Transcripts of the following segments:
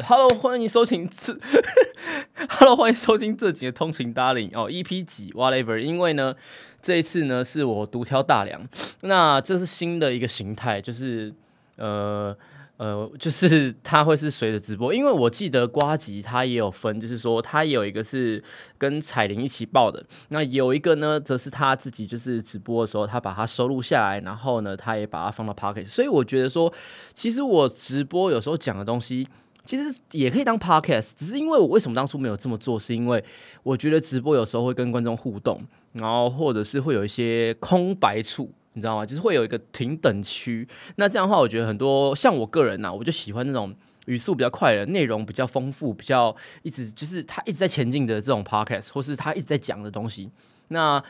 Hello，欢迎收听这 Hello，欢迎收听这集的通勤 Darling 哦，EP 几 Whatever，因为呢，这一次呢是我独挑大梁，那这是新的一个形态，就是呃。呃，就是 它会是随着直播，因为我记得瓜吉他也有分，就是说他有一个是跟彩铃一起报的，那有一个呢，则是他自己就是直播的时候，他把它收录下来，然后呢，他也把它放到 Podcast。所以我觉得说，其实我直播有时候讲的东西，其实也可以当 Podcast，只是因为我为什么当初没有这么做，是因为我觉得直播有时候会跟观众互动，然后或者是会有一些空白处。你知道吗？就是会有一个停等区。那这样的话，我觉得很多像我个人呐，我就喜欢那种语速比较快的、内容比较丰富、比较一直就是他一直在前进的这种 podcast，或是他一直在讲的东西。那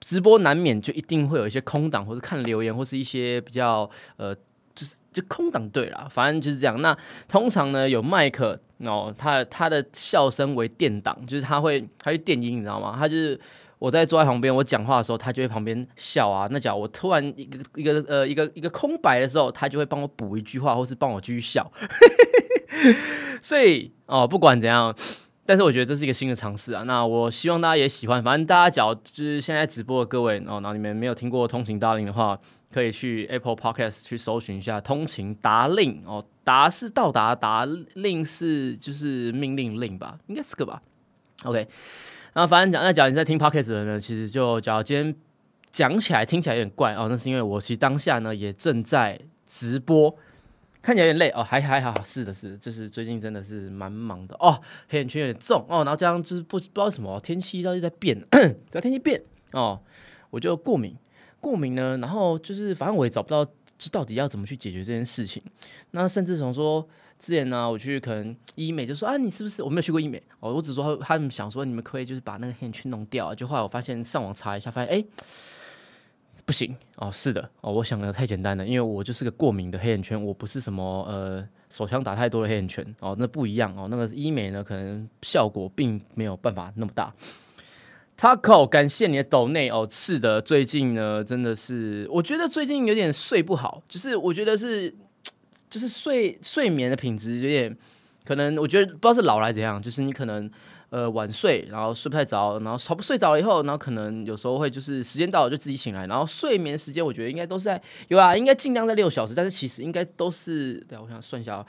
直播难免就一定会有一些空档，或者看留言，或是一些比较呃，就是就空档。对啦，反正就是这样。那通常呢，有麦克哦，他他的笑声为电档，就是他会他会电音，你知道吗？他就是。我在坐在旁边，我讲话的时候，他就会旁边笑啊。那假如我突然一个一个呃一个一个空白的时候，他就会帮我补一句话，或是帮我继续笑。所以哦，不管怎样，但是我觉得这是一个新的尝试啊。那我希望大家也喜欢。反正大家只要就是现在直播的各位哦，然后你们没有听过通勤达令的话，可以去 Apple Podcast 去搜寻一下通勤达令哦。达是到达，达令是就是命令令吧，应该是个吧。OK。然后反正讲，那讲你在听 podcast 的呢，其实就假如今天讲起来听起来有点怪哦，那是因为我其实当下呢也正在直播，看起来有点累哦，还还好，是的，是，就是最近真的是蛮忙的哦，黑眼圈有点重哦，然后这样就是不不知道什么天气到底在变，只要天气变哦，我就过敏，过敏呢，然后就是反正我也找不到，就到底要怎么去解决这件事情，那甚至从说。之前呢，我去可能医美就说啊，你是不是我没有去过医美哦，我只说他们想说你们可以就是把那个黑眼圈弄掉，就后来我发现上网查一下，发现哎不行哦，是的哦，我想的太简单了，因为我就是个过敏的黑眼圈，我不是什么呃手枪打太多的黑眼圈哦，那不一样哦，那个医美呢可能效果并没有办法那么大。Taco，感谢你的抖内哦，是的，最近呢真的是我觉得最近有点睡不好，就是我觉得是。就是睡睡眠的品质有点可能，我觉得不知道是老来怎样，就是你可能呃晚睡，然后睡不太着，然后差不睡着了以后，然后可能有时候会就是时间到了就自己醒来，然后睡眠时间我觉得应该都是在有啊，应该尽量在六小时，但是其实应该都是，对，我想算一下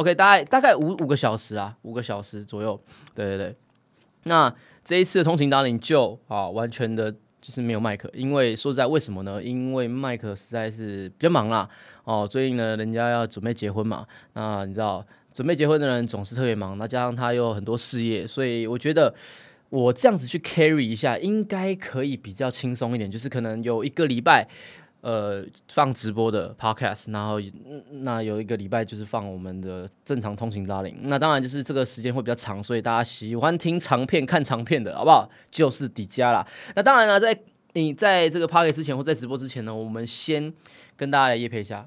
，OK，大概大概五五个小时啊，五个小时左右，对对对，那这一次的通勤达领就啊完全的。就是没有麦克，因为说实在，为什么呢？因为麦克实在是比较忙啦。哦，最近呢，人家要准备结婚嘛，那你知道，准备结婚的人总是特别忙，那加上他有很多事业，所以我觉得我这样子去 carry 一下，应该可以比较轻松一点。就是可能有一个礼拜。呃，放直播的 podcast，然后那有一个礼拜就是放我们的正常通勤拉铃，那当然就是这个时间会比较长，所以大家喜欢听长片、看长片的好不好？就是底加啦。那当然了，在你在这个 podcast 之前或在直播之前呢，我们先跟大家来夜配一下。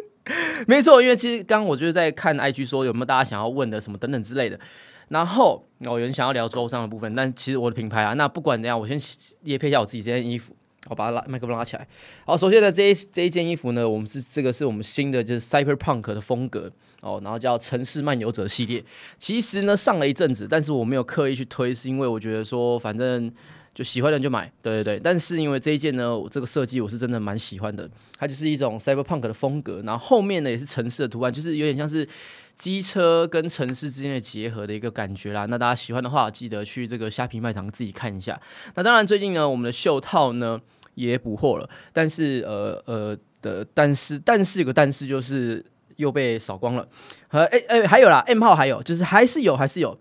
没错，因为其实刚刚我就是在看 IG 说有没有大家想要问的什么等等之类的，然后我有人想要聊周上的部分，但其实我的品牌啊，那不管怎样，我先夜配一下我自己这件衣服。我把它拉麦克风拉起来。好，首先呢，这一这一件衣服呢，我们是这个是我们新的就是 Cyberpunk 的风格哦，然后叫城市漫游者系列。其实呢，上了一阵子，但是我没有刻意去推，是因为我觉得说，反正就喜欢的人就买，对对对。但是因为这一件呢，我这个设计我是真的蛮喜欢的，它就是一种 Cyberpunk 的风格，然后后面呢也是城市的图案，就是有点像是。机车跟城市之间的结合的一个感觉啦，那大家喜欢的话，记得去这个虾皮卖场自己看一下。那当然，最近呢，我们的袖套呢也补货了，但是呃呃的，但是但是有个但是就是又被扫光了。呃，哎哎，还有啦，M 号还有，就是还是有，还是有。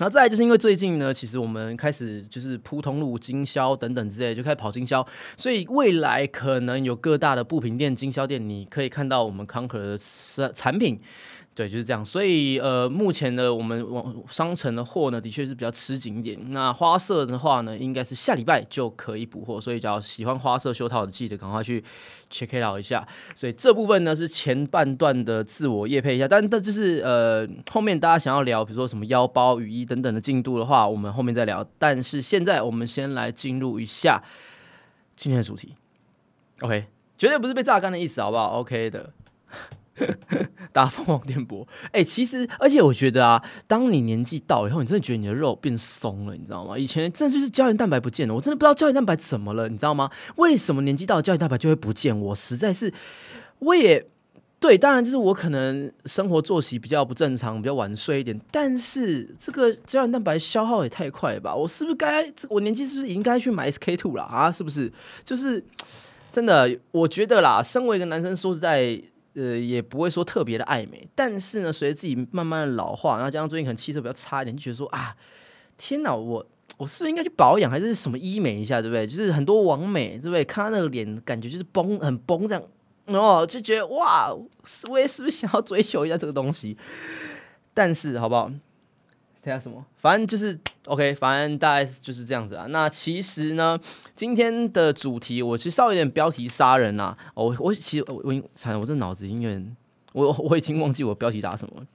然后再来就是因为最近呢，其实我们开始就是铺通路、经销等等之类，就开始跑经销，所以未来可能有各大的布品店、经销店，你可以看到我们康克的产品。对，就是这样。所以，呃，目前的我们网商城的货呢，的确是比较吃紧一点。那花色的话呢，应该是下礼拜就可以补货。所以，只要喜欢花色袖套的，记得赶快去 check out 一下。所以这部分呢是前半段的自我业配一下，但但就是呃，后面大家想要聊，比如说什么腰包、雨衣等等的进度的话，我们后面再聊。但是现在我们先来进入一下今天的主题。OK，绝对不是被榨干的意思，好不好？OK 的。打凤凰电波。哎，其实，而且我觉得啊，当你年纪到以后，你真的觉得你的肉变松了，你知道吗？以前真的就是胶原蛋白不见了，我真的不知道胶原蛋白怎么了，你知道吗？为什么年纪到胶原蛋白就会不见？我实在是，我也对，当然就是我可能生活作息比较不正常，比较晚睡一点，但是这个胶原蛋白消耗也太快了吧？我是不是该，我年纪是不是应该去买 SK two 了啊？是不是？就是真的，我觉得啦，身为一个男生，说实在。呃，也不会说特别的爱美，但是呢，随着自己慢慢的老化，然后加上最近可能气色比较差一点，就觉得说啊，天哪，我我是不是应该去保养，还是什么医美一下，对不对？就是很多网美，对不对？看他那个脸，感觉就是崩，很崩这样，哦，就觉得哇，我也是不是想要追求一下这个东西？但是好不好？等下什么？反正就是 OK，反正大概就是这样子啊。那其实呢，今天的主题我其实稍微有点标题杀人呐。我我其实我我惨了，我这脑子有点，我我已经忘记我标题打什么。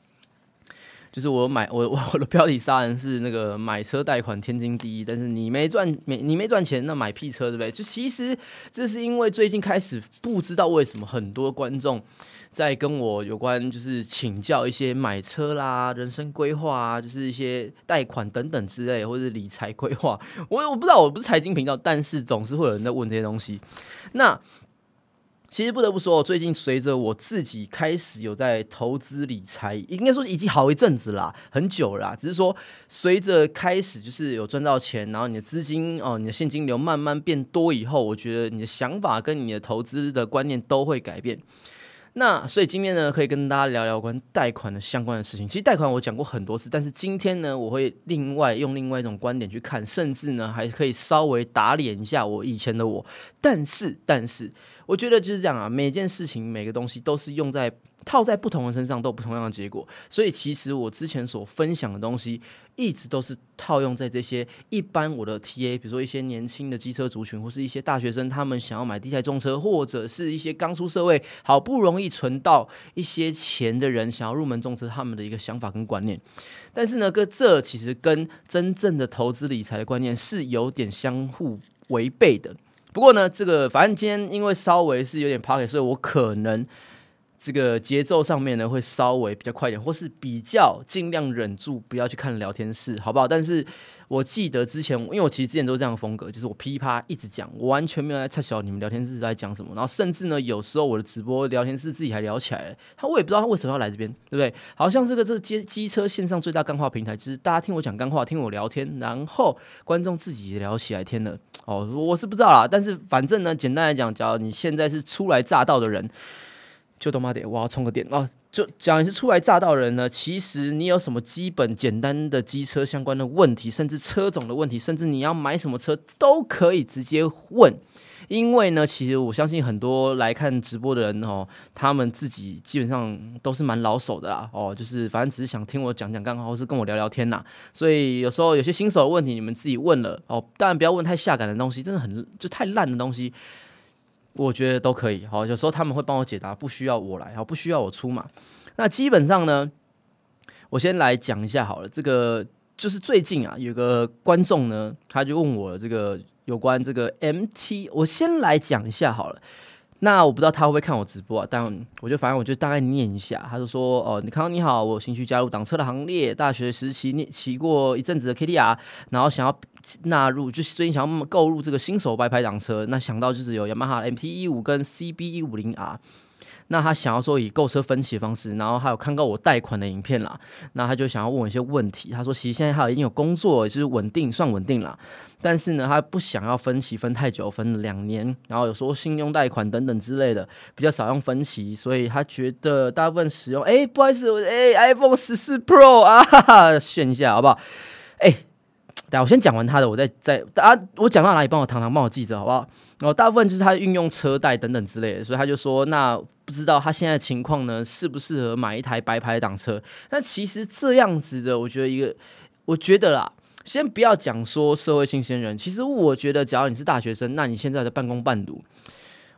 就是我买我我的标题杀人是那个买车贷款天经地义，但是你没赚没你没赚钱，那买屁车对不对？就其实这是因为最近开始不知道为什么很多观众。在跟我有关，就是请教一些买车啦、人生规划啊，就是一些贷款等等之类，或者理财规划。我我不知道，我不是财经频道，但是总是会有人在问这些东西。那其实不得不说，最近随着我自己开始有在投资理财，应该说已经好一阵子啦，很久啦。只是说随着开始就是有赚到钱，然后你的资金哦，你的现金流慢慢变多以后，我觉得你的想法跟你的投资的观念都会改变。那所以今天呢，可以跟大家聊聊关贷款的相关的事情。其实贷款我讲过很多次，但是今天呢，我会另外用另外一种观点去看，甚至呢，还可以稍微打脸一下我以前的我。但是，但是，我觉得就是这样啊，每件事情、每个东西都是用在。套在不同人身上都有不同样的结果，所以其实我之前所分享的东西，一直都是套用在这些一般我的 TA，比如说一些年轻的机车族群，或是一些大学生，他们想要买第一台重车，或者是一些刚出社会好不容易存到一些钱的人，想要入门重车，他们的一个想法跟观念。但是呢，跟这其实跟真正的投资理财的观念是有点相互违背的。不过呢，这个反正今天因为稍微是有点 p o c k e t 所以我可能。这个节奏上面呢，会稍微比较快一点，或是比较尽量忍住不要去看聊天室，好不好？但是我记得之前，因为我其实之前都是这样的风格，就是我噼啪一直讲，我完全没有在猜晓你们聊天室在讲什么，然后甚至呢，有时候我的直播聊天室自己还聊起来了，他我也不知道他为什么要来这边，对不对？好像这个这机机车线上最大干话平台，就是大家听我讲干话，听我聊天，然后观众自己聊起来天了。哦，我是不知道啦，但是反正呢，简单来讲，假如你现在是初来乍到的人。就他妈得我要充个电哦！就讲你是初来乍到人呢，其实你有什么基本简单的机车相关的问题，甚至车种的问题，甚至你要买什么车都可以直接问。因为呢，其实我相信很多来看直播的人哦，他们自己基本上都是蛮老手的啦哦，就是反正只是想听我讲讲干话，或是跟我聊聊天呐。所以有时候有些新手的问题，你们自己问了哦，当然不要问太下感的东西，真的很就太烂的东西。我觉得都可以，好，有时候他们会帮我解答，不需要我来，好，不需要我出马。那基本上呢，我先来讲一下好了。这个就是最近啊，有个观众呢，他就问我这个有关这个 MT，我先来讲一下好了。那我不知道他会不会看我直播啊，但我就反正我就大概念一下。他就说：“哦，你康你好，我有兴趣加入挡车的行列。大学时期念骑过一阵子的 KTR，然后想要纳入，就是最近想要购入这个新手白牌挡车。那想到就是有雅马哈 MT 一五跟 CB 一五零 R。”那他想要说以购车分期的方式，然后还有看到我贷款的影片啦，那他就想要问我一些问题。他说其实现在他已经有工作，就是稳定算稳定啦，但是呢他不想要分期分太久，分两年，然后有说信用贷款等等之类的，比较少用分期，所以他觉得大部分使用，哎，不好意思，哎，iPhone 十四 Pro 啊，炫一下好不好？哎。等我先讲完他的，我再再大家我讲到哪里，帮我堂堂帮我记着好不好？然后大部分就是他运用车贷等等之类的，所以他就说，那不知道他现在情况呢，适不适合买一台白牌挡车？那其实这样子的，我觉得一个，我觉得啦，先不要讲说社会新鲜人，其实我觉得，假如你是大学生，那你现在的半工半读，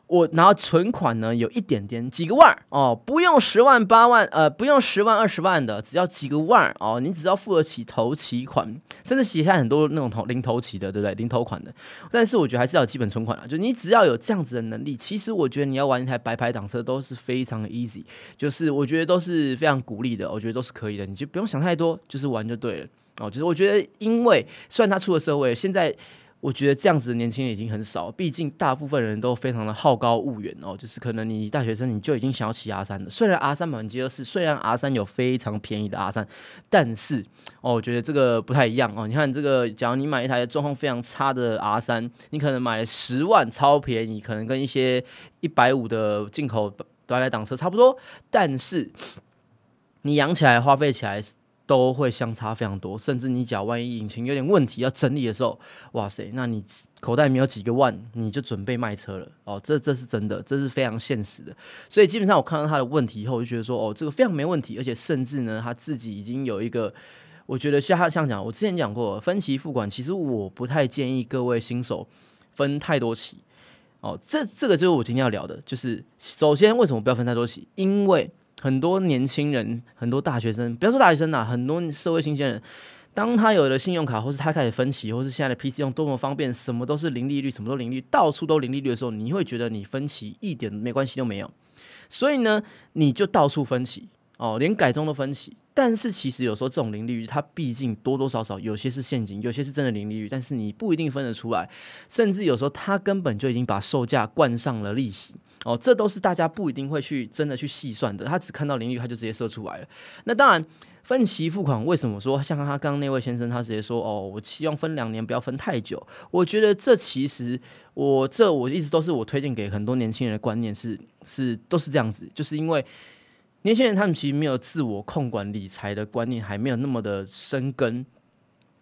我然后存款呢有一点点几个万哦，不用十万八万，呃，不用十万二十万的，只要几个万哦，你只要付得起头期款，甚至写下很多那种头零头期的，对不对？零头款的，但是我觉得还是要基本存款啊，就你只要有这样子的能力，其实我觉得你要玩一台白牌挡车都是非常的 easy，就是我觉得都是非常鼓励的，我觉得都是可以的，你就不用想太多，就是玩就对了哦。就是我觉得，因为虽然他出了社会，现在。我觉得这样子的年轻人已经很少，毕竟大部分人都非常的好高骛远哦。就是可能你大学生你就已经想要骑 R 三了，虽然 R 三满街都是，虽然 R 三有非常便宜的 R 三，但是哦，我觉得这个不太一样哦。你看这个，假如你买一台状况非常差的 R 三，你可能买十万超便宜，可能跟一些一百五的进口白牌挡车差不多，但是你养起来花费起来。都会相差非常多，甚至你脚万一引擎有点问题要整理的时候，哇塞，那你口袋没有几个万，你就准备卖车了哦。这这是真的，这是非常现实的。所以基本上我看到他的问题以后，我就觉得说，哦，这个非常没问题，而且甚至呢，他自己已经有一个，我觉得像他像讲，我之前讲过分期付款，其实我不太建议各位新手分太多期哦。这这个就是我今天要聊的，就是首先为什么不要分太多期，因为。很多年轻人，很多大学生，不要说大学生啦，很多社会新鲜人，当他有了信用卡，或是他开始分期，或是现在的 PC 用多么方便，什么都是零利率，什么都零利率，到处都零利率的时候，你会觉得你分期一点没关系都没有，所以呢，你就到处分期哦，连改装都分期。但是其实有时候这种零利率，它毕竟多多少少有些是陷阱，有些是真的零利率，但是你不一定分得出来，甚至有时候它根本就已经把售价灌上了利息。哦，这都是大家不一定会去真的去细算的，他只看到零率他就直接设出来了。那当然，分期付款为什么说像他刚刚那位先生，他直接说哦，我希望分两年，不要分太久。我觉得这其实我这我一直都是我推荐给很多年轻人的观念是是都是这样子，就是因为年轻人他们其实没有自我控管理财的观念，还没有那么的生根。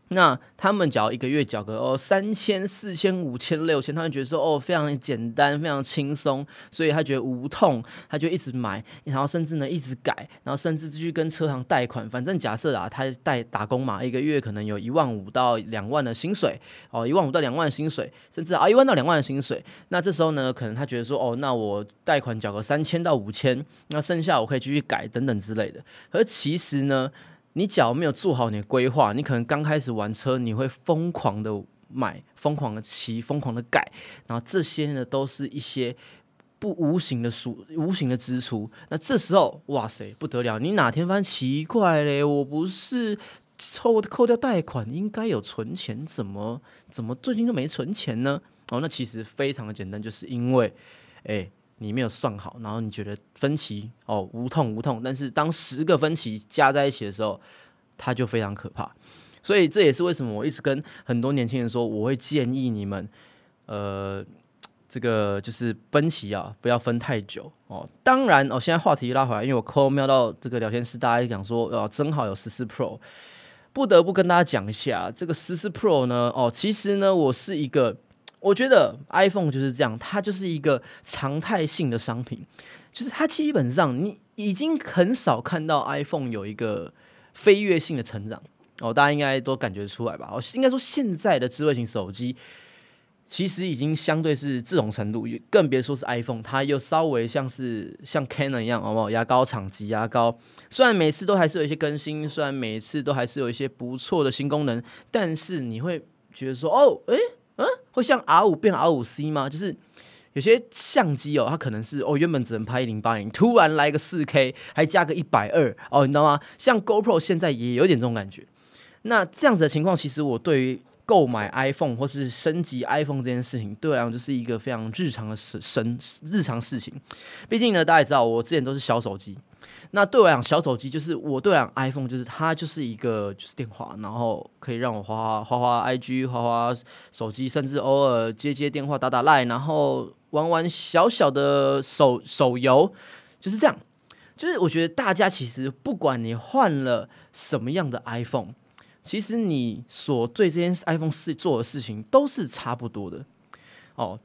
那他们只要一个月缴个哦三千四千五千六千，他们觉得说哦非常简单非常轻松，所以他觉得无痛，他就一直买，然后甚至呢一直改，然后甚至去跟车行贷款。反正假设啊，他贷打工嘛，一个月可能有一万五到两万的薪水哦，一万五到两万的薪水，甚至啊一万到两万的薪水。那这时候呢，可能他觉得说哦，那我贷款缴个三千到五千，那剩下我可以继续改等等之类的。而其实呢。你假如没有做好你的规划，你可能刚开始玩车，你会疯狂的买、疯狂的骑、疯狂的改，然后这些呢都是一些不无形的数、无形的支出。那这时候，哇塞，不得了！你哪天发现奇怪嘞，我不是抽扣掉贷款，应该有存钱，怎么怎么最近都没存钱呢？哦，那其实非常的简单，就是因为，哎。你没有算好，然后你觉得分歧哦无痛无痛，但是当十个分歧加在一起的时候，它就非常可怕。所以这也是为什么我一直跟很多年轻人说，我会建议你们，呃，这个就是分歧啊，不要分太久哦。当然哦，现在话题拉回来，因为我扣瞄到这个聊天室，大家讲说哦，正好有十四 Pro，不得不跟大家讲一下这个十四 Pro 呢，哦，其实呢，我是一个。我觉得 iPhone 就是这样，它就是一个常态性的商品，就是它基本上你已经很少看到 iPhone 有一个飞跃性的成长哦，大家应该都感觉出来吧？哦，应该说现在的智慧型手机其实已经相对是这种程度，更别说是 iPhone，它又稍微像是像 Canon 一样，好不好？牙膏厂级牙膏，虽然每次都还是有一些更新，虽然每次都还是有一些不错的新功能，但是你会觉得说，哦，诶。嗯，会像 R 五变 R 五 C 吗？就是有些相机哦，它可能是哦，原本只能拍零八零，突然来个四 K，还加个一百二哦，你知道吗？像 GoPro 现在也有点这种感觉。那这样子的情况，其实我对于购买 iPhone 或是升级 iPhone 这件事情，对我来讲就是一个非常日常的事，生日常事情。毕竟呢，大家也知道，我之前都是小手机。那对我讲，小手机就是我对我讲，iPhone 就是它就是一个就是电话，然后可以让我花花花花 IG，花花手机，甚至偶尔接接电话、打打 Line，然后玩玩小小的手手游，就是这样。就是我觉得大家其实不管你换了什么样的 iPhone，其实你所对这件 iPhone 事做的事情都是差不多的哦。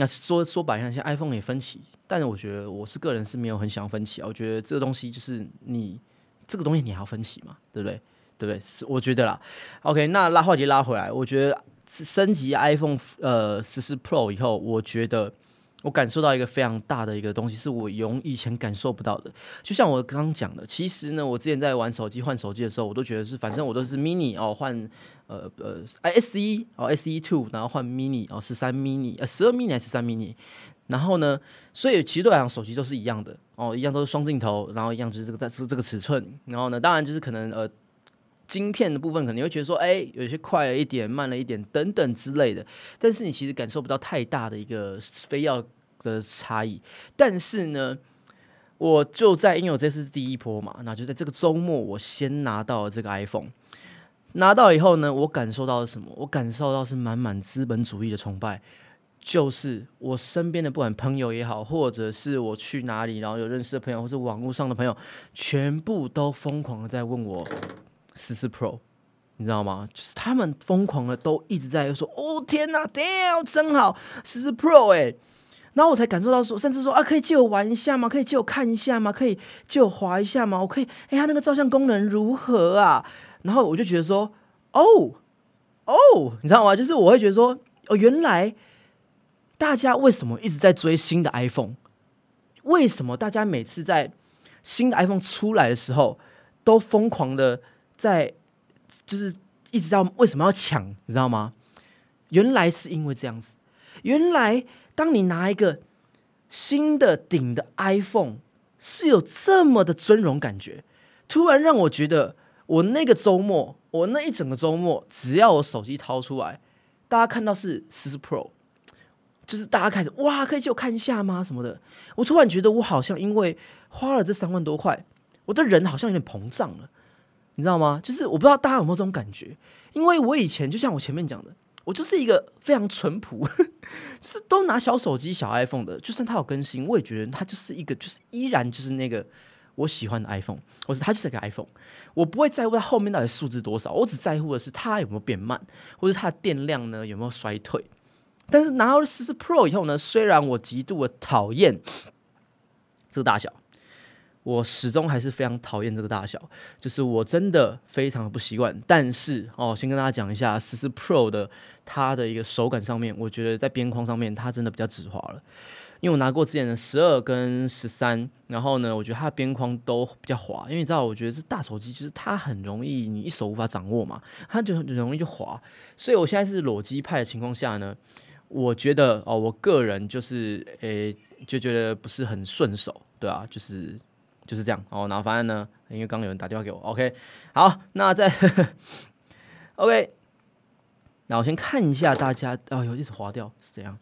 那说说白了，像，iPhone 也分歧，但是我觉得我是个人是没有很想分歧啊。我觉得这个东西就是你这个东西你还要分歧嘛，对不对？对不对？是我觉得啦。OK，那拉话题拉回来，我觉得升级 iPhone 呃十四 Pro 以后，我觉得我感受到一个非常大的一个东西，是我用以前感受不到的。就像我刚刚讲的，其实呢，我之前在玩手机换手机的时候，我都觉得是反正我都是 mini 哦换呃呃 S 一哦 S 一 two，然后换 mini 哦十三 mini 呃十二 mini 还是十三 mini，然后呢，所以其实对我来讲手机都是一样的哦，一样都是双镜头，然后一样就是这个在这这个尺寸，然后呢，当然就是可能呃。晶片的部分可能会觉得说，哎，有些快了一点，慢了一点，等等之类的。但是你其实感受不到太大的一个非要的差异。但是呢，我就在因为我这是第一波嘛，那就在这个周末，我先拿到了这个 iPhone。拿到以后呢，我感受到了什么？我感受到是满满资本主义的崇拜。就是我身边的不管朋友也好，或者是我去哪里，然后有认识的朋友，或是网络上的朋友，全部都疯狂的在问我。十四 Pro，你知道吗？就是他们疯狂的都一直在说：“哦天哪天真好，十四 Pro 哎！”然后我才感受到说，甚至说啊，可以借我玩一下吗？可以借我看一下吗？可以借我滑一下吗？我可以，哎，它那个照相功能如何啊？然后我就觉得说：“哦哦，你知道吗？就是我会觉得说，哦，原来大家为什么一直在追新的 iPhone？为什么大家每次在新的 iPhone 出来的时候都疯狂的？”在就是一直在为什么要抢，你知道吗？原来是因为这样子。原来当你拿一个新的顶的 iPhone，是有这么的尊荣感觉。突然让我觉得，我那个周末，我那一整个周末，只要我手机掏出来，大家看到是十四 Pro，就是大家开始哇，可以借我看一下吗？什么的。我突然觉得，我好像因为花了这三万多块，我的人好像有点膨胀了。你知道吗？就是我不知道大家有没有这种感觉，因为我以前就像我前面讲的，我就是一个非常淳朴，就是都拿小手机、小 iPhone 的。就算它有更新，我也觉得它就是一个，就是依然就是那个我喜欢的 iPhone，或是它就是一个 iPhone。我不会在乎它后面到底数字多少，我只在乎的是它有没有变慢，或者它的电量呢有没有衰退。但是拿到了十四 Pro 以后呢，虽然我极度的讨厌这个大小。我始终还是非常讨厌这个大小，就是我真的非常的不习惯。但是哦，先跟大家讲一下，十四 Pro 的它的一个手感上面，我觉得在边框上面它真的比较直滑了。因为我拿过之前的十二跟十三，然后呢，我觉得它的边框都比较滑。因为你知道，我觉得是大手机，就是它很容易你一手无法掌握嘛，它就很容易就滑。所以我现在是裸机派的情况下呢，我觉得哦，我个人就是诶就觉得不是很顺手，对啊，就是。就是这样哦，然后反正呢，因为刚刚有人打电话给我，OK，好，那再 OK，那我先看一下大家，哦，有一直滑掉是怎样？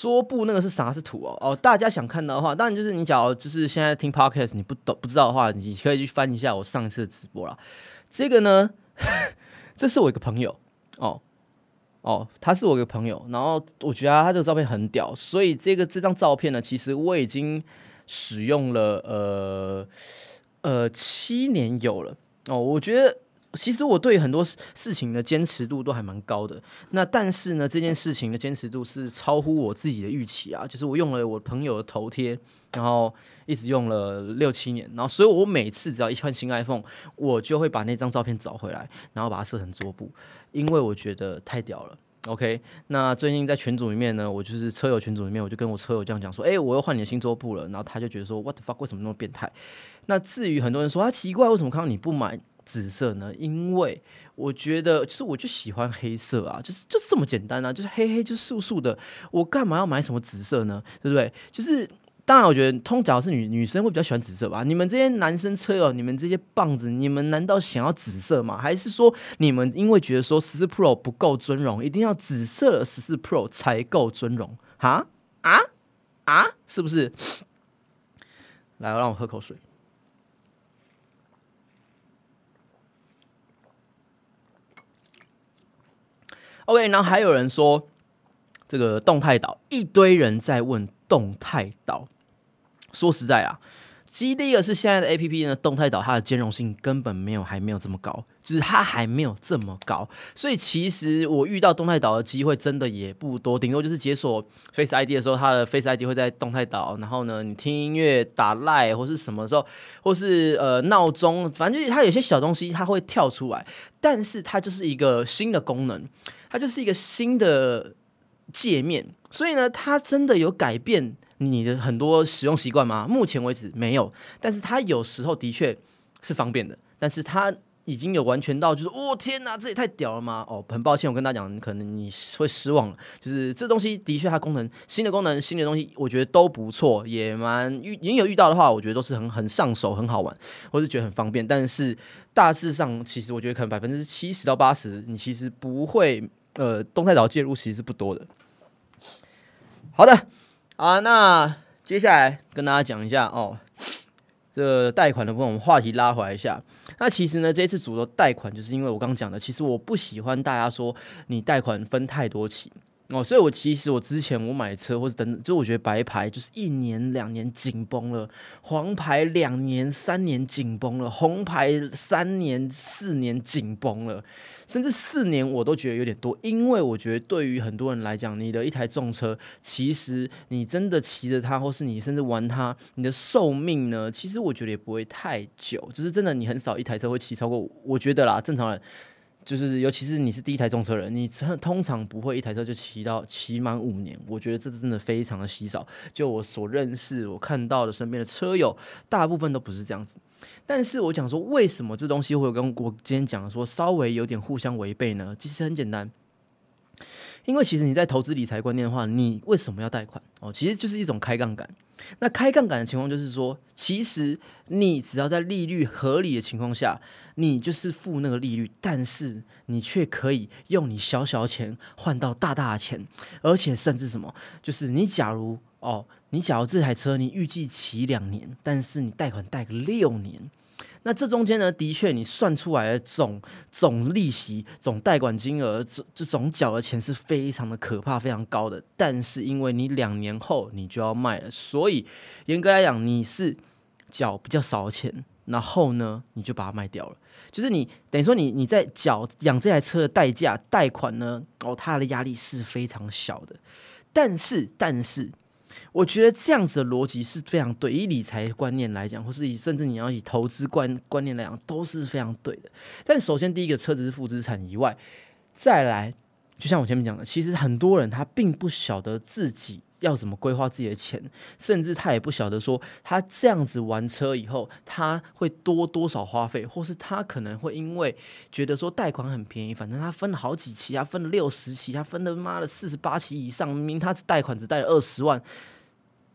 桌布那个是啥？是土哦，哦，大家想看到的话，当然就是你假如就是现在听 Podcast 你不懂不知道的话，你可以去翻一下我上一次的直播啦。这个呢，这是我一个朋友哦哦，他是我一个朋友，然后我觉得他这个照片很屌，所以这个这张照片呢，其实我已经。使用了呃呃七年有了哦，我觉得其实我对很多事情的坚持度都还蛮高的。那但是呢，这件事情的坚持度是超乎我自己的预期啊。就是我用了我朋友的头贴，然后一直用了六七年，然后所以我每次只要一换新 iPhone，我就会把那张照片找回来，然后把它设成桌布，因为我觉得太屌了。OK，那最近在群组里面呢，我就是车友群组里面，我就跟我车友这样讲说，哎，我又换你的新桌布了，然后他就觉得说，What the fuck，为什么那么变态？那至于很多人说，啊奇怪，为什么看到你不买紫色呢？因为我觉得，其实我就喜欢黑色啊，就是就是这么简单啊，就是黑黑就素素的，我干嘛要买什么紫色呢？对不对？就是。当然，我觉得通常是女女生会比较喜欢紫色吧。你们这些男生车友，你们这些棒子，你们难道想要紫色吗？还是说你们因为觉得说十四 Pro 不够尊荣，一定要紫色十四 Pro 才够尊荣？哈啊啊，是不是？来，让我喝口水。OK，然后还有人说这个动态岛，一堆人在问动态岛。说实在啊，其实第一个是现在的 A P P 呢，动态岛它的兼容性根本没有，还没有这么高，就是它还没有这么高，所以其实我遇到动态岛的机会真的也不多，顶多就是解锁 Face I D 的时候，它的 Face I D 会在动态岛，然后呢，你听音乐、打赖或是什么时候，或是呃闹钟，反正就是它有些小东西它会跳出来，但是它就是一个新的功能，它就是一个新的。界面，所以呢，它真的有改变你的很多使用习惯吗？目前为止没有，但是它有时候的确是方便的，但是它。已经有完全到，就是哦天哪，这也太屌了吗？哦，很抱歉，我跟大家讲，可能你会失望了。就是这东西的确它功能新的功能新的东西，我觉得都不错，也蛮遇你有遇到的话，我觉得都是很很上手，很好玩，或是觉得很方便。但是大致上，其实我觉得可能百分之七十到八十，你其实不会呃动态岛介入，其实是不多的。好的，啊，那接下来跟大家讲一下哦。这贷款的部分，我们话题拉回来一下。那其实呢，这次主流贷款，就是因为我刚刚讲的，其实我不喜欢大家说你贷款分太多期。哦，所以我其实我之前我买车或者等等，就我觉得白牌就是一年两年紧绷了，黄牌两年三年紧绷了，红牌三年四年紧绷了，甚至四年我都觉得有点多，因为我觉得对于很多人来讲，你的一台重车，其实你真的骑着它，或是你甚至玩它，你的寿命呢，其实我觉得也不会太久，只是真的你很少一台车会骑超过，我觉得啦，正常人。就是，尤其是你是第一台重车人，你通常不会一台车就骑到骑满五年。我觉得这真的非常的稀少。就我所认识、我看到的身边的车友，大部分都不是这样子。但是我讲说，为什么这东西会跟我今天讲的说稍微有点互相违背呢？其实很简单。因为其实你在投资理财观念的话，你为什么要贷款？哦，其实就是一种开杠杆。那开杠杆的情况就是说，其实你只要在利率合理的情况下，你就是付那个利率，但是你却可以用你小小钱换到大大的钱，而且甚至什么，就是你假如哦，你假如这台车你预计骑两年，但是你贷款贷个六年。那这中间呢，的确你算出来的总总利息、总贷款金额、这这总缴的钱是非常的可怕、非常高的。但是因为你两年后你就要卖了，所以严格来讲你是缴比较少的钱，然后呢你就把它卖掉了。就是你等于说你你在缴养这台车的代价贷款呢，哦，它的压力是非常小的。但是但是。我觉得这样子的逻辑是非常对，以理财观念来讲，或是以甚至你要以投资观观念来讲，都是非常对的。但首先，第一个车子是负资产以外，再来，就像我前面讲的，其实很多人他并不晓得自己要怎么规划自己的钱，甚至他也不晓得说他这样子玩车以后他会多多少花费，或是他可能会因为觉得说贷款很便宜，反正他分了好几期，他分了六十期，他分了妈的四十八期以上，明明他贷款只贷了二十万。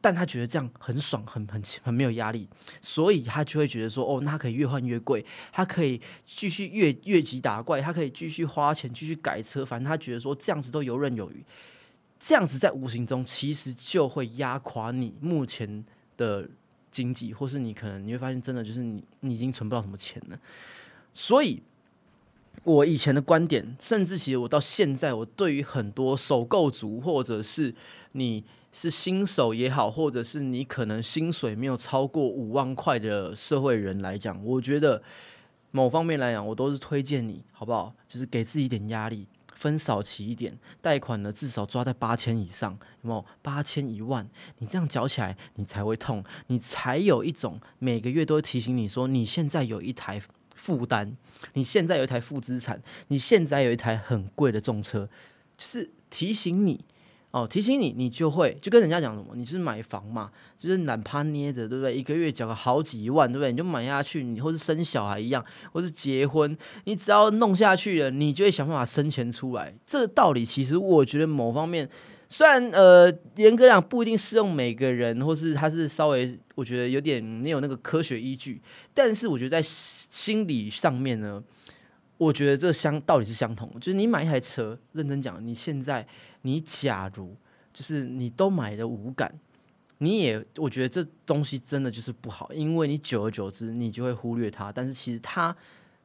但他觉得这样很爽，很很很没有压力，所以他就会觉得说，哦，那可以越换越贵，他可以继续越越级打怪，他可以继续花钱继续改车，反正他觉得说这样子都游刃有余，这样子在无形中其实就会压垮你目前的经济，或是你可能你会发现真的就是你你已经存不到什么钱了。所以，我以前的观点，甚至其实我到现在，我对于很多首购族或者是你。是新手也好，或者是你可能薪水没有超过五万块的社会人来讲，我觉得某方面来讲，我都是推荐你，好不好？就是给自己一点压力，分少期一点，贷款呢至少抓在八千以上，有没有？八千一万，你这样缴起来，你才会痛，你才有一种每个月都提醒你说，你现在有一台负担，你现在有一台负资产，你现在有一台很贵的重车，就是提醒你。哦，提醒你，你就会就跟人家讲什么，你是买房嘛，就是懒趴捏着，对不对？一个月缴个好几万，对不对？你就买下去，你或是生小孩一样，或是结婚，你只要弄下去了，你就会想办法生钱出来。这个道理其实我觉得某方面，虽然呃严格讲不一定适用每个人，或是他是稍微我觉得有点没有那个科学依据，但是我觉得在心理上面呢，我觉得这相道理是相同的。就是你买一台车，认真讲，你现在。你假如就是你都买的无感，你也我觉得这东西真的就是不好，因为你久而久之你就会忽略它。但是其实它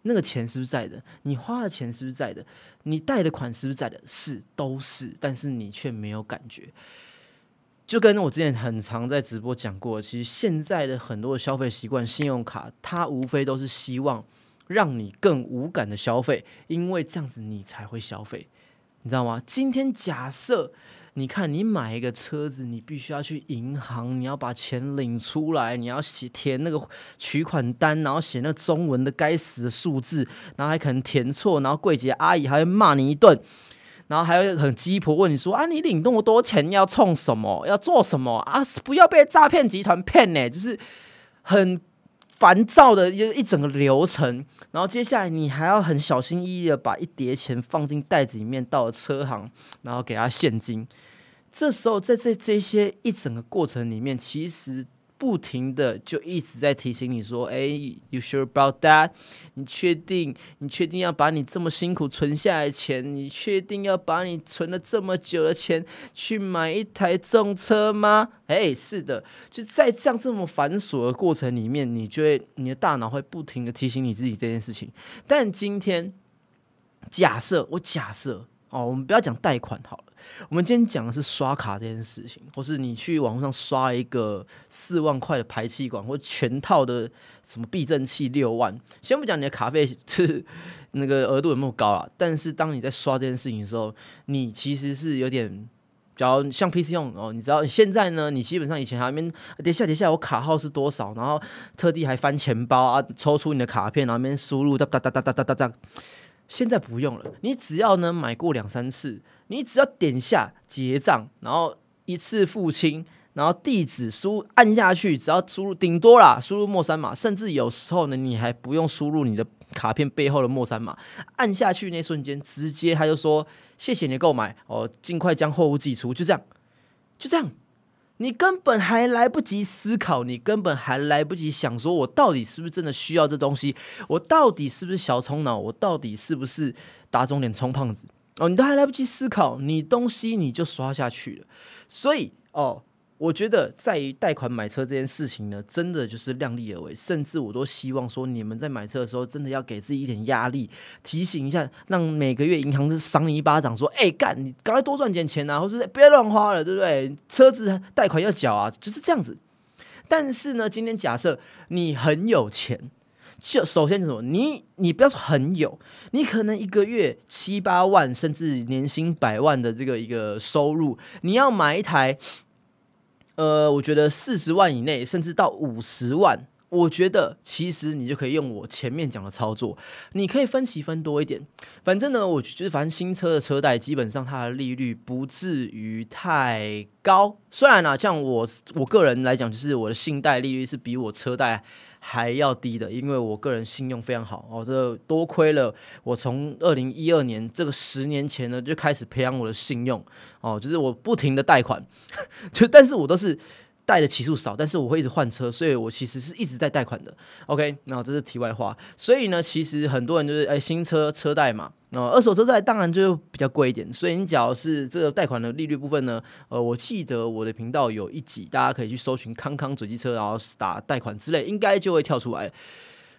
那个钱是不是在的？你花的钱是不是在的？你贷的款是不是在的？是都是，但是你却没有感觉。就跟我之前很常在直播讲过，其实现在的很多的消费习惯，信用卡它无非都是希望让你更无感的消费，因为这样子你才会消费。你知道吗？今天假设你看你买一个车子，你必须要去银行，你要把钱领出来，你要写填那个取款单，然后写那中文的该死的数字，然后还可能填错，然后柜姐阿姨还会骂你一顿。然后还有很鸡婆问你说啊，你领那么多钱要冲什么？要做什么啊？不要被诈骗集团骗呢，就是很烦躁的一一整个流程。然后接下来你还要很小心翼翼的把一叠钱放进袋子里面，到了车行，然后给他现金。这时候在这这些一整个过程里面，其实。不停的就一直在提醒你说：“哎，You sure about that？你确定？你确定要把你这么辛苦存下来的钱？你确定要把你存了这么久的钱去买一台重车吗？”哎，是的，就在这样这么繁琐的过程里面，你就会你的大脑会不停的提醒你自己这件事情。但今天假设我假设哦，我们不要讲贷款好了。我们今天讲的是刷卡这件事情，或是你去网络上刷一个四万块的排气管，或全套的什么避震器六万。先不讲你的卡费是那个额度有没有高啊，但是当你在刷这件事情的时候，你其实是有点，假如像 PC 用哦，你知道现在呢，你基本上以前还没等下等下我卡号是多少，然后特地还翻钱包啊，抽出你的卡片，然后边输入哒哒哒哒哒哒哒哒。现在不用了，你只要呢买过两三次。你只要点下结账，然后一次付清，然后地址输按下去，只要输入顶多啦，输入莫三码，甚至有时候呢，你还不用输入你的卡片背后的莫三码，按下去那瞬间，直接他就说谢谢你购买。哦，尽快将货物寄出，就这样，就这样，你根本还来不及思考，你根本还来不及想说，我到底是不是真的需要这东西，我到底是不是小冲脑，我到底是不是打肿脸充胖子。哦，你都还来不及思考，你东西你就刷下去了。所以哦，我觉得在于贷款买车这件事情呢，真的就是量力而为。甚至我都希望说，你们在买车的时候，真的要给自己一点压力，提醒一下，让每个月银行就赏你一巴掌，说：“哎，干，你赶快多赚点钱啊，或是不要乱花了，对不对？车子贷款要缴啊，就是这样子。”但是呢，今天假设你很有钱。就首先什么，你你不要说很有，你可能一个月七八万，甚至年薪百万的这个一个收入，你要买一台，呃，我觉得四十万以内，甚至到五十万，我觉得其实你就可以用我前面讲的操作，你可以分期分多一点，反正呢，我就是反正新车的车贷基本上它的利率不至于太高，虽然呢，像我我个人来讲，就是我的信贷利率是比我车贷。还要低的，因为我个人信用非常好哦。这多亏了我从二零一二年这个十年前呢就开始培养我的信用哦，就是我不停的贷款，就但是我都是。贷的起数少，但是我会一直换车，所以我其实是一直在贷款的。OK，那这是题外话。所以呢，其实很多人就是哎，新车车贷嘛，那二手车贷当然就比较贵一点。所以你只要是这个贷款的利率部分呢，呃，我记得我的频道有一集，大家可以去搜寻康康嘴机车，然后打贷款之类，应该就会跳出来。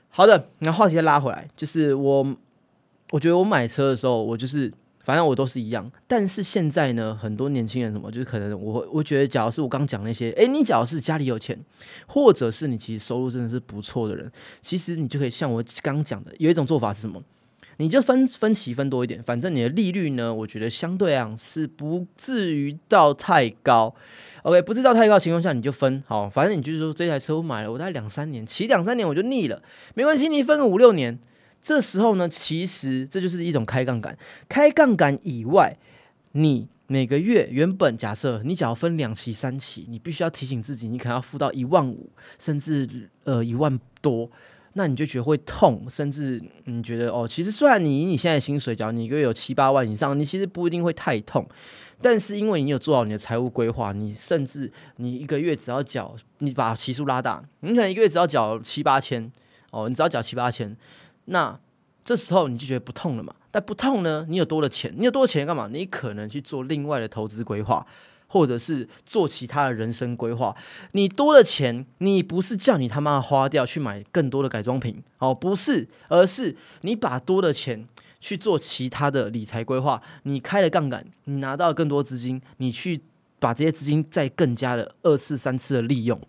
好的，那话题再拉回来，就是我，我觉得我买车的时候，我就是。反正我都是一样，但是现在呢，很多年轻人什么，就是可能我我觉得，假如是我刚讲那些，诶，你假如是家里有钱，或者是你其实收入真的是不错的人，其实你就可以像我刚讲的，有一种做法是什么？你就分分期分多一点，反正你的利率呢，我觉得相对啊是不至于到太高。OK，不至于到太高情况下，你就分好，反正你就是说这台车我买了，我大概两三年，骑两三年我就腻了，没关系，你分个五六年。这时候呢，其实这就是一种开杠杆。开杠杆以外，你每个月原本假设你只要分两期、三期，你必须要提醒自己，你可能要付到一万五，甚至呃一万多，那你就觉得会痛，甚至你觉得哦，其实虽然你以你现在薪水，假如你一个月有七八万以上，你其实不一定会太痛，但是因为你有做好你的财务规划，你甚至你一个月只要缴，你把期数拉大，你可能一个月只要缴七八千哦，你只要缴七八千。那这时候你就觉得不痛了嘛？但不痛呢？你有多的钱，你有多的钱干嘛？你可能去做另外的投资规划，或者是做其他的人生规划。你多的钱，你不是叫你他妈花掉去买更多的改装品哦，不是，而是你把多的钱去做其他的理财规划。你开了杠杆，你拿到更多资金，你去把这些资金再更加的二次、三次的利用，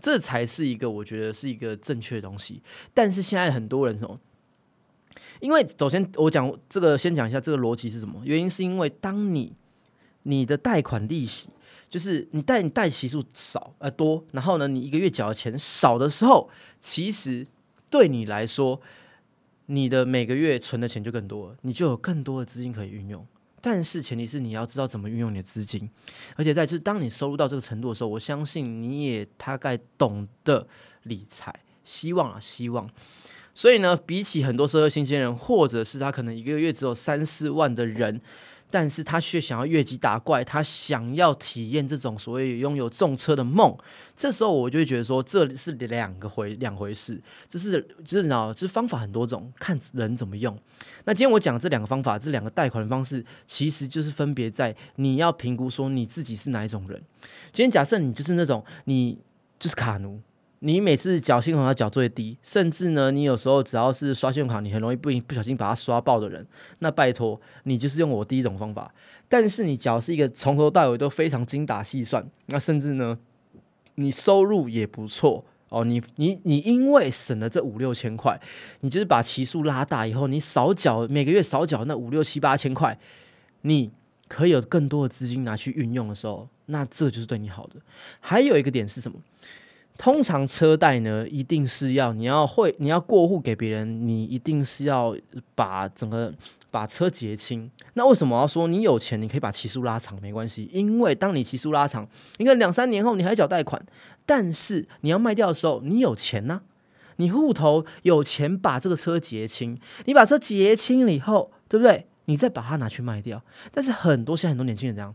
这才是一个我觉得是一个正确的东西。但是现在很多人什么？因为首先我讲这个，先讲一下这个逻辑是什么原因？是因为当你你的贷款利息，就是你贷你贷息数少呃多，然后呢你一个月缴的钱少的时候，其实对你来说，你的每个月存的钱就更多，你就有更多的资金可以运用。但是前提是你要知道怎么运用你的资金，而且在这当你收入到这个程度的时候，我相信你也大概懂得理财，希望啊，希望。所以呢，比起很多社会新鲜人，或者是他可能一个月只有三四万的人。但是他却想要越级打怪，他想要体验这种所谓拥有重车的梦。这时候我就会觉得说，这是两个回两回事。这是就是你知道，这方法很多种，看人怎么用。那今天我讲这两个方法，这两个贷款的方式，其实就是分别在你要评估说你自己是哪一种人。今天假设你就是那种你就是卡奴。你每次缴信用卡缴最低，甚至呢，你有时候只要是刷信用卡，你很容易不不小心把它刷爆的人，那拜托你就是用我第一种方法。但是你缴是一个从头到尾都非常精打细算，那甚至呢，你收入也不错哦，你你你因为省了这五六千块，你就是把期数拉大以后，你少缴每个月少缴那五六七八千块，你可以有更多的资金拿去运用的时候，那这就是对你好的。还有一个点是什么？通常车贷呢，一定是要你要会你要过户给别人，你一定是要把整个把车结清。那为什么要说你有钱，你可以把期数拉长没关系？因为当你期数拉长，你看两三年后你还缴贷款，但是你要卖掉的时候，你有钱呢，你户头有钱把这个车结清，你把车结清了以后，对不对？你再把它拿去卖掉。但是很多现在很多年轻人这样，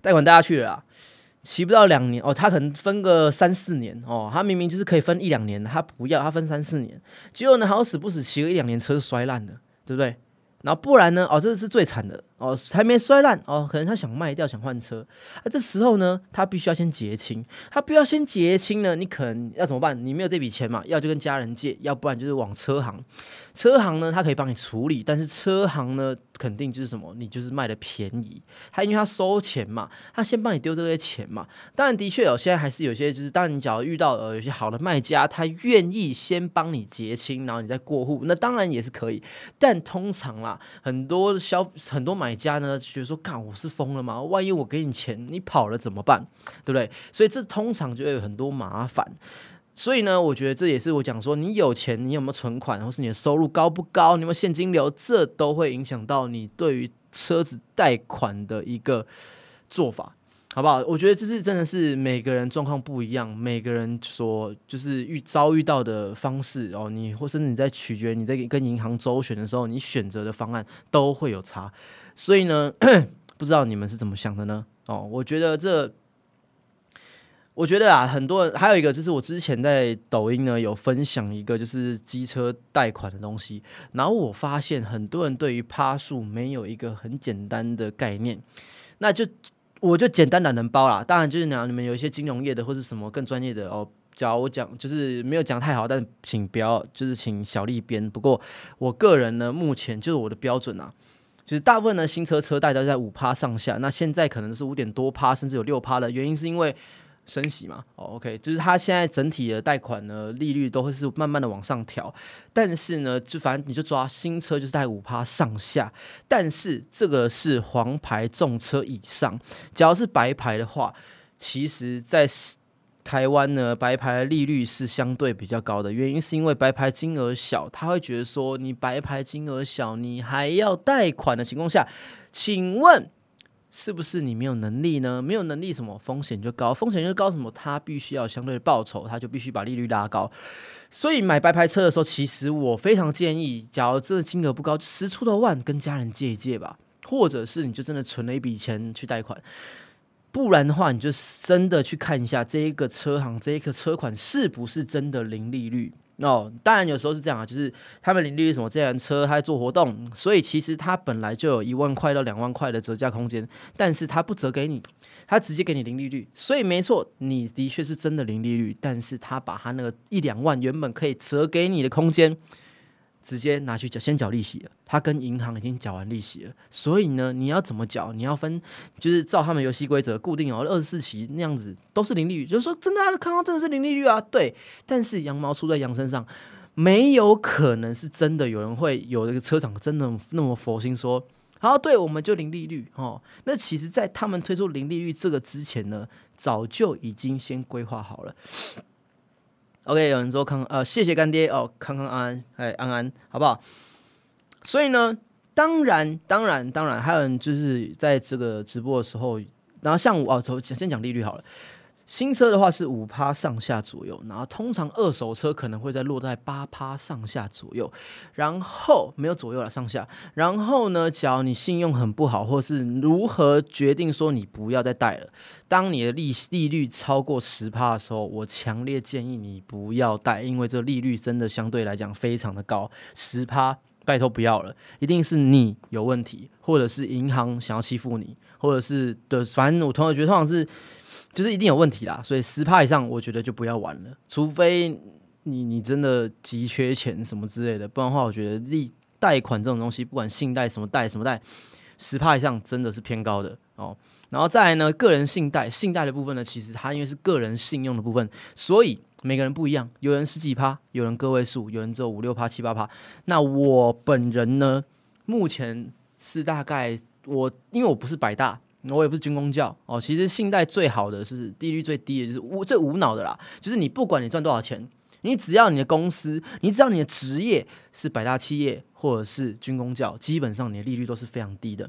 贷款贷下去了。骑不到两年哦，他可能分个三四年哦，他明明就是可以分一两年的，他不要，他分三四年，结果呢好死不死骑个一两年车就摔烂了，对不对？然后不然呢？哦，这是最惨的哦，还没摔烂哦，可能他想卖掉，想换车。那这时候呢，他必须要先结清。他不要先结清呢，你可能要怎么办？你没有这笔钱嘛？要就跟家人借，要不然就是往车行。车行呢，他可以帮你处理，但是车行呢，肯定就是什么？你就是卖的便宜。他因为他收钱嘛，他先帮你丢这些钱嘛。当然，的确有，现在还是有些，就是当你只要遇到呃有些好的卖家，他愿意先帮你结清，然后你再过户，那当然也是可以。但通常啦。很多消很多买买家呢，觉得说：“干，我是疯了吗？万一我给你钱，你跑了怎么办？对不对？”所以这通常就会有很多麻烦。所以呢，我觉得这也是我讲说，你有钱，你有没有存款，或是你的收入高不高，你有没有现金流，这都会影响到你对于车子贷款的一个做法。好不好？我觉得这是真的是每个人状况不一样，每个人所就是遇遭遇到的方式哦，你或是你在取决你在跟银行周旋的时候，你选择的方案都会有差。所以呢，不知道你们是怎么想的呢？哦，我觉得这，我觉得啊，很多人还有一个就是我之前在抖音呢有分享一个就是机车贷款的东西，然后我发现很多人对于趴数没有一个很简单的概念，那就。我就简单懒人包啦，当然就是讲你们有一些金融业的或者什么更专业的哦，假如我讲就是没有讲太好，但请不要就是请小丽编。不过我个人呢，目前就是我的标准啊，就是大部分的新车车贷都在五趴上下，那现在可能是五点多趴，甚至有六趴的原因是因为。升息嘛，哦，OK，就是它现在整体的贷款呢，利率都会是慢慢的往上调，但是呢，就反正你就抓新车就是在五趴上下，但是这个是黄牌重车以上，只要是白牌的话，其实在台湾呢，白牌利率是相对比较高的，原因是因为白牌金额小，他会觉得说你白牌金额小，你还要贷款的情况下，请问？是不是你没有能力呢？没有能力，什么风险就高，风险就高，什么他必须要相对报酬，他就必须把利率拉高。所以买白牌车的时候，其实我非常建议，假如这个金额不高，十出头万跟家人借一借吧，或者是你就真的存了一笔钱去贷款，不然的话，你就真的去看一下这一个车行这一个车款是不是真的零利率。哦，当然有时候是这样啊，就是他们零利率什么这辆车，他做活动，所以其实他本来就有一万块到两万块的折价空间，但是他不折给你，他直接给你零利率，所以没错，你的确是真的零利率，但是他把他那个一两万原本可以折给你的空间。直接拿去缴，先缴利息了。他跟银行已经缴完利息了，所以呢，你要怎么缴？你要分，就是照他们游戏规则固定哦，二十四期那样子都是零利率。就是说，真的，康康真的是零利率啊？对。但是羊毛出在羊身上，没有可能是真的有人会有这个车厂真的那么佛心说，好，对，我们就零利率哦。那其实，在他们推出零利率这个之前呢，早就已经先规划好了。OK，有人说康呃，谢谢干爹哦，康康安安，哎安安，好不好？所以呢，当然，当然，当然，还有人就是在这个直播的时候，然后像我哦，先先讲利率好了。新车的话是五趴上下左右，然后通常二手车可能会在落在八趴上下左右，然后没有左右了上下。然后呢，假如你信用很不好，或是如何决定说你不要再贷了？当你的利利率超过十趴的时候，我强烈建议你不要贷，因为这利率真的相对来讲非常的高，十趴拜托不要了，一定是你有问题，或者是银行想要欺负你，或者是的，反正我同样觉得通常是。就是一定有问题啦，所以十趴以上，我觉得就不要玩了。除非你你真的急缺钱什么之类的，不然的话，我觉得利贷款这种东西，不管信贷什么贷什么贷，十趴以上真的是偏高的哦。然后再来呢，个人信贷，信贷的部分呢，其实它因为是个人信用的部分，所以每个人不一样，有人十几趴，有人个位数，有人只有五六趴、七八趴。那我本人呢，目前是大概我，因为我不是百大。我也不是军工教哦，其实信贷最好的是利率最低的，就是无最无脑的啦。就是你不管你赚多少钱，你只要你的公司，你只要你的职业是百大企业或者是军工教，基本上你的利率都是非常低的。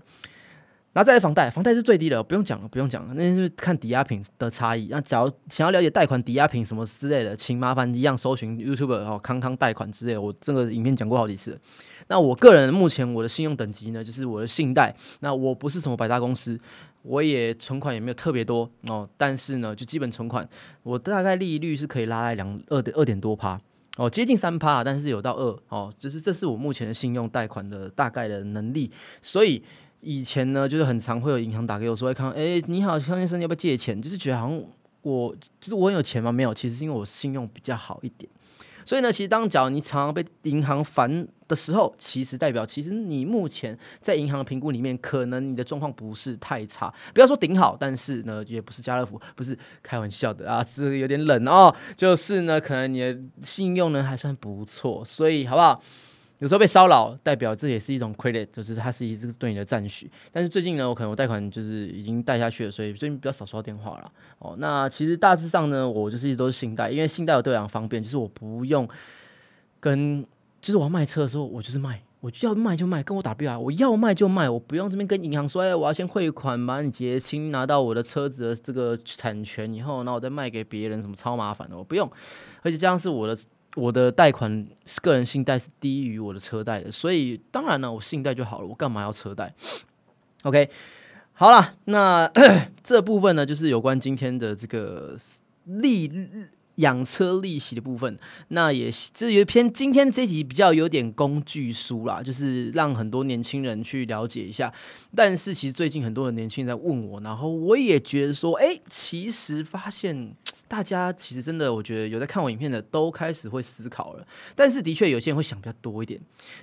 然后再来房贷，房贷是最低的，不用讲了，不用讲了，那就是看抵押品的差异。那假如想要了解贷款抵押品什么之类的，请麻烦一样搜寻 YouTube 哦，康康贷款之类，我这个影片讲过好几次。那我个人目前我的信用等级呢，就是我的信贷。那我不是什么百大公司，我也存款也没有特别多哦。但是呢，就基本存款，我大概利率是可以拉在两二点二点多趴哦，接近三趴，但是有到二哦，就是这是我目前的信用贷款的大概的能力。所以以前呢，就是很常会有银行打给我说，会看，哎，你好，康先生要不要借钱？就是觉得好像我就是我很有钱吗？没有，其实是因为我信用比较好一点。所以呢，其实当讲你常常被银行烦的时候，其实代表其实你目前在银行的评估里面，可能你的状况不是太差。不要说顶好，但是呢，也不是家乐福，不是开玩笑的啊，是有点冷哦。就是呢，可能你的信用呢还算不错，所以好不好？有时候被骚扰，代表这也是一种 credit，就是它是一直对你的赞许。但是最近呢，我可能我贷款就是已经贷下去了，所以最近比较少收到电话了。哦，那其实大致上呢，我就是一直都是信贷，因为信贷有对两方便，就是我不用跟，就是我要卖车的时候，我就是卖，我就要卖就卖，跟我打 B 啊我要卖就卖，我不用这边跟银行说，哎，我要先汇款把你结清，拿到我的车子的这个产权以后，那我再卖给别人，什么超麻烦的，我不用，而且这样是我的。我的贷款个人信贷是低于我的车贷的，所以当然呢，我信贷就好了，我干嘛要车贷？OK，好了，那 这部分呢，就是有关今天的这个利养车利息的部分。那也这有篇今天这集比较有点工具书啦，就是让很多年轻人去了解一下。但是其实最近很多的年轻人在问我，然后我也觉得说，哎，其实发现。大家其实真的，我觉得有在看我影片的都开始会思考了，但是的确有些人会想比较多一点，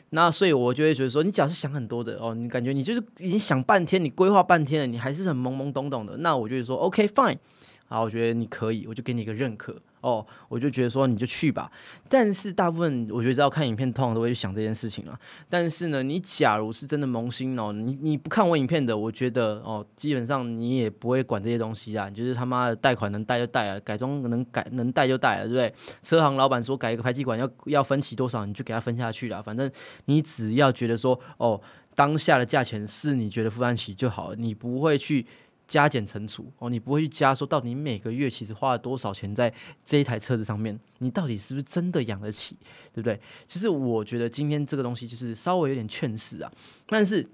那所以我就会觉得说，你假是想很多的哦，你感觉你就是已经想半天，你规划半天了，你还是很懵懵懂懂的，那我就会说 OK fine，好，我觉得你可以，我就给你一个认可。哦，我就觉得说你就去吧，但是大部分我觉得要看影片，通常都会去想这件事情啊。但是呢，你假如是真的萌新哦，你你不看我影片的，我觉得哦，基本上你也不会管这些东西啊。你就是他妈的贷款能贷就贷啊，改装能改能贷就贷了，对不对？车行老板说改一个排气管要要分期多少，你就给他分下去了。反正你只要觉得说哦，当下的价钱是你觉得负担起就好了，你不会去。加减乘除哦，你不会去加说到底你每个月其实花了多少钱在这一台车子上面，你到底是不是真的养得起，对不对？其实我觉得今天这个东西就是稍微有点劝世啊。但是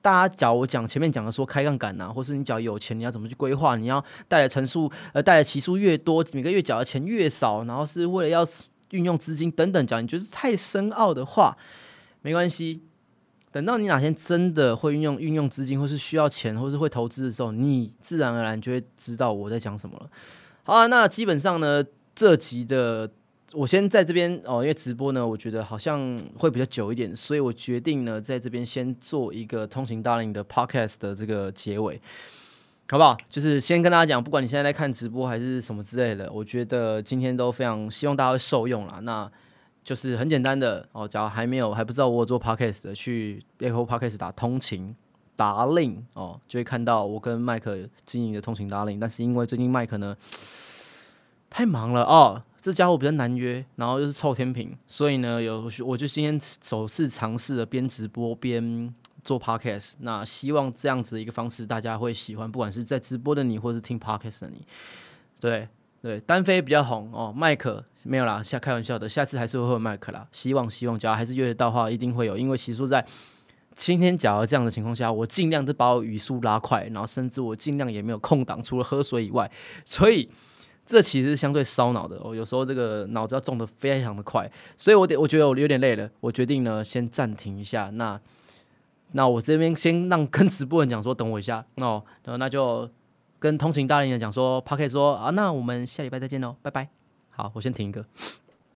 大家假如我讲前面讲的说开杠杆啊，或是你只要有钱，你要怎么去规划？你要带的层数呃带的期数越多，每个月缴的钱越少，然后是为了要运用资金等等讲，你觉得太深奥的话，没关系。等到你哪天真的会运用运用资金，或是需要钱，或是会投资的时候，你自然而然就会知道我在讲什么了。好啊，那基本上呢，这集的我先在这边哦，因为直播呢，我觉得好像会比较久一点，所以我决定呢，在这边先做一个通勤大令的 podcast 的这个结尾，好不好？就是先跟大家讲，不管你现在在看直播还是什么之类的，我觉得今天都非常希望大家会受用啦。那就是很简单的哦，假如还没有还不知道我做 podcast 的，去 Apple Podcast 打通勤达令哦，就会看到我跟麦克经营的通勤达令。但是因为最近麦克呢太忙了哦，这家伙比较难约，然后又是臭天平，所以呢有我就今天首次尝试了边直播边做 podcast。那希望这样子一个方式大家会喜欢，不管是在直播的你，或是听 podcast 的你，对对，单飞比较红哦，麦克没有啦，下开玩笑的，下次还是会有麦克啦。希望希望，只要还是约得到的话，一定会有，因为其实在今天假如这样的情况下，我尽量是把我语速拉快，然后甚至我尽量也没有空档，除了喝水以外，所以。这其实是相对烧脑的哦，有时候这个脑子要动得非常的快，所以我得我觉得我有点累了，我决定呢先暂停一下。那那我这边先让 跟直播人讲说等我一下哦，那就跟通勤大人讲说 p o c k e t 说啊，那我们下礼拜再见喽，拜拜。好，我先停一个。